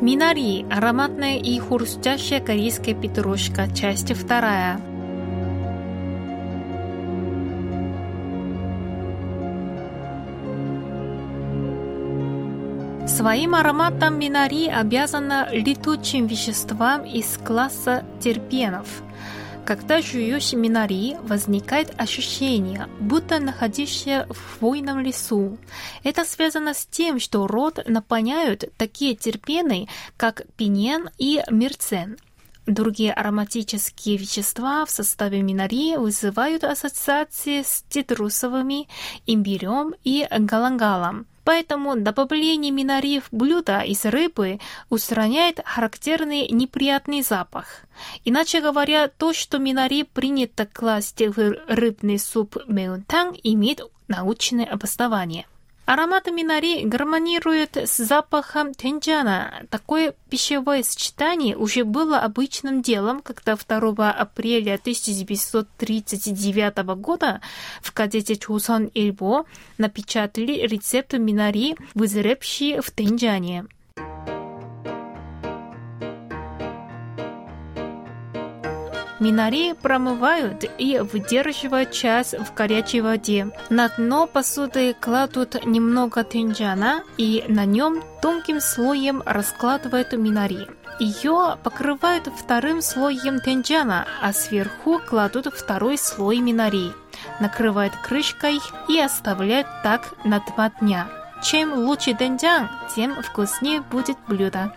Минари – ароматная и хрустящая корейская петрушка, часть вторая. Своим ароматом минари обязана летучим веществам из класса терпенов – когда жуешь минари, возникает ощущение, будто находишься в хвойном лесу. Это связано с тем, что рот наполняют такие терпены, как пинен и мирцен. Другие ароматические вещества в составе минари вызывают ассоциации с цитрусовыми, имбирем и галангалом. Поэтому добавление минари в блюдо из рыбы устраняет характерный неприятный запах. Иначе говоря, то, что минари принято класть в рыбный суп меунтang, имеет научное обоснование. Аромат минари гармонирует с запахом тенджана. Такое пищевое сочетание уже было обычным делом, когда 2 апреля 1939 года в газете Чусон Ильбо напечатали рецепт минари, вызревший в тенджане. Минари промывают и выдерживают час в горячей воде. На дно посуды кладут немного тенджана и на нем тонким слоем раскладывают минари. Ее покрывают вторым слоем тенджана, а сверху кладут второй слой минари. Накрывают крышкой и оставляют так на два дня. Чем лучше тенджан, тем вкуснее будет блюдо.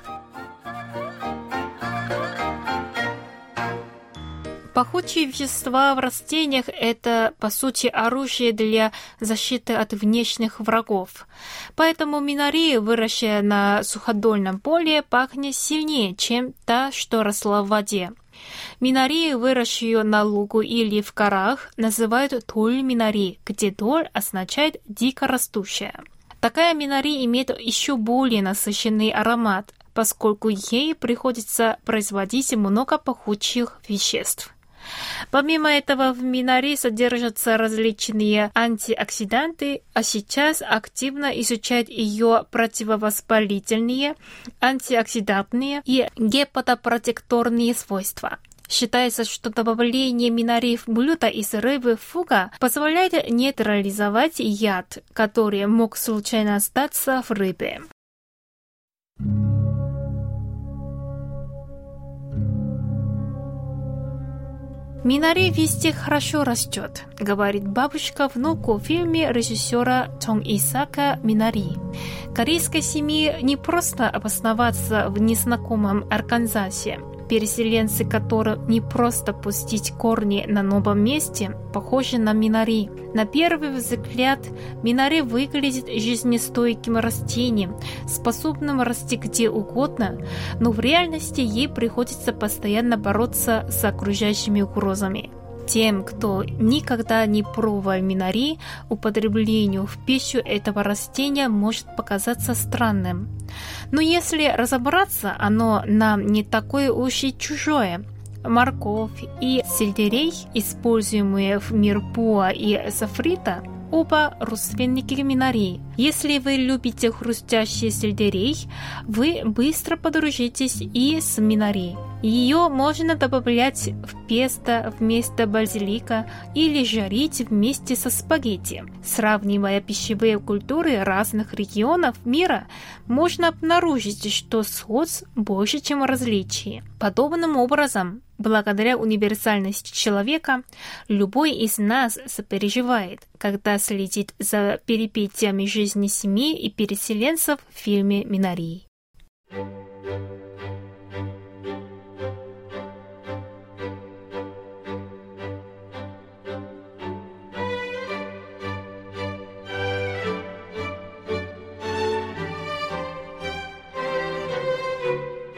Пахучие вещества в растениях – это, по сути, оружие для защиты от внешних врагов. Поэтому минария, выращенная на суходольном поле, пахнет сильнее, чем та, что росла в воде. Минарии, выращенную на лугу или в горах, называют толь минари, где толь означает дикорастущая. Такая минари имеет еще более насыщенный аромат, поскольку ей приходится производить много пахучих веществ. Помимо этого, в минаре содержатся различные антиоксиданты, а сейчас активно изучают ее противовоспалительные, антиоксидантные и гепатопротекторные свойства. Считается, что добавление минарей в блюдо из рыбы фуга позволяет нейтрализовать яд, который мог случайно остаться в рыбе. Минари везде хорошо растет, говорит бабушка внуку в фильме режиссера Чон Исака «Минари». Корейской семье не просто обосноваться в незнакомом Арканзасе – переселенцы, которым не просто пустить корни на новом месте, похожи на минари. На первый взгляд минари выглядит жизнестойким растением, способным расти где угодно, но в реальности ей приходится постоянно бороться с окружающими угрозами. Тем, кто никогда не пробовал минари, употреблению в пищу этого растения может показаться странным. Но если разобраться, оно нам не такое уж и чужое. Морковь и сельдерей, используемые в мирпуа и сафрита, оба родственники минари. Если вы любите хрустящий сельдерей, вы быстро подружитесь и с минари. Ее можно добавлять в песто вместо базилика или жарить вместе со спагетти. Сравнивая пищевые культуры разных регионов мира, можно обнаружить, что сходств больше, чем различий. Подобным образом, благодаря универсальности человека, любой из нас сопереживает, когда следит за перипетиями жизни семьи и переселенцев в фильме «Минарий».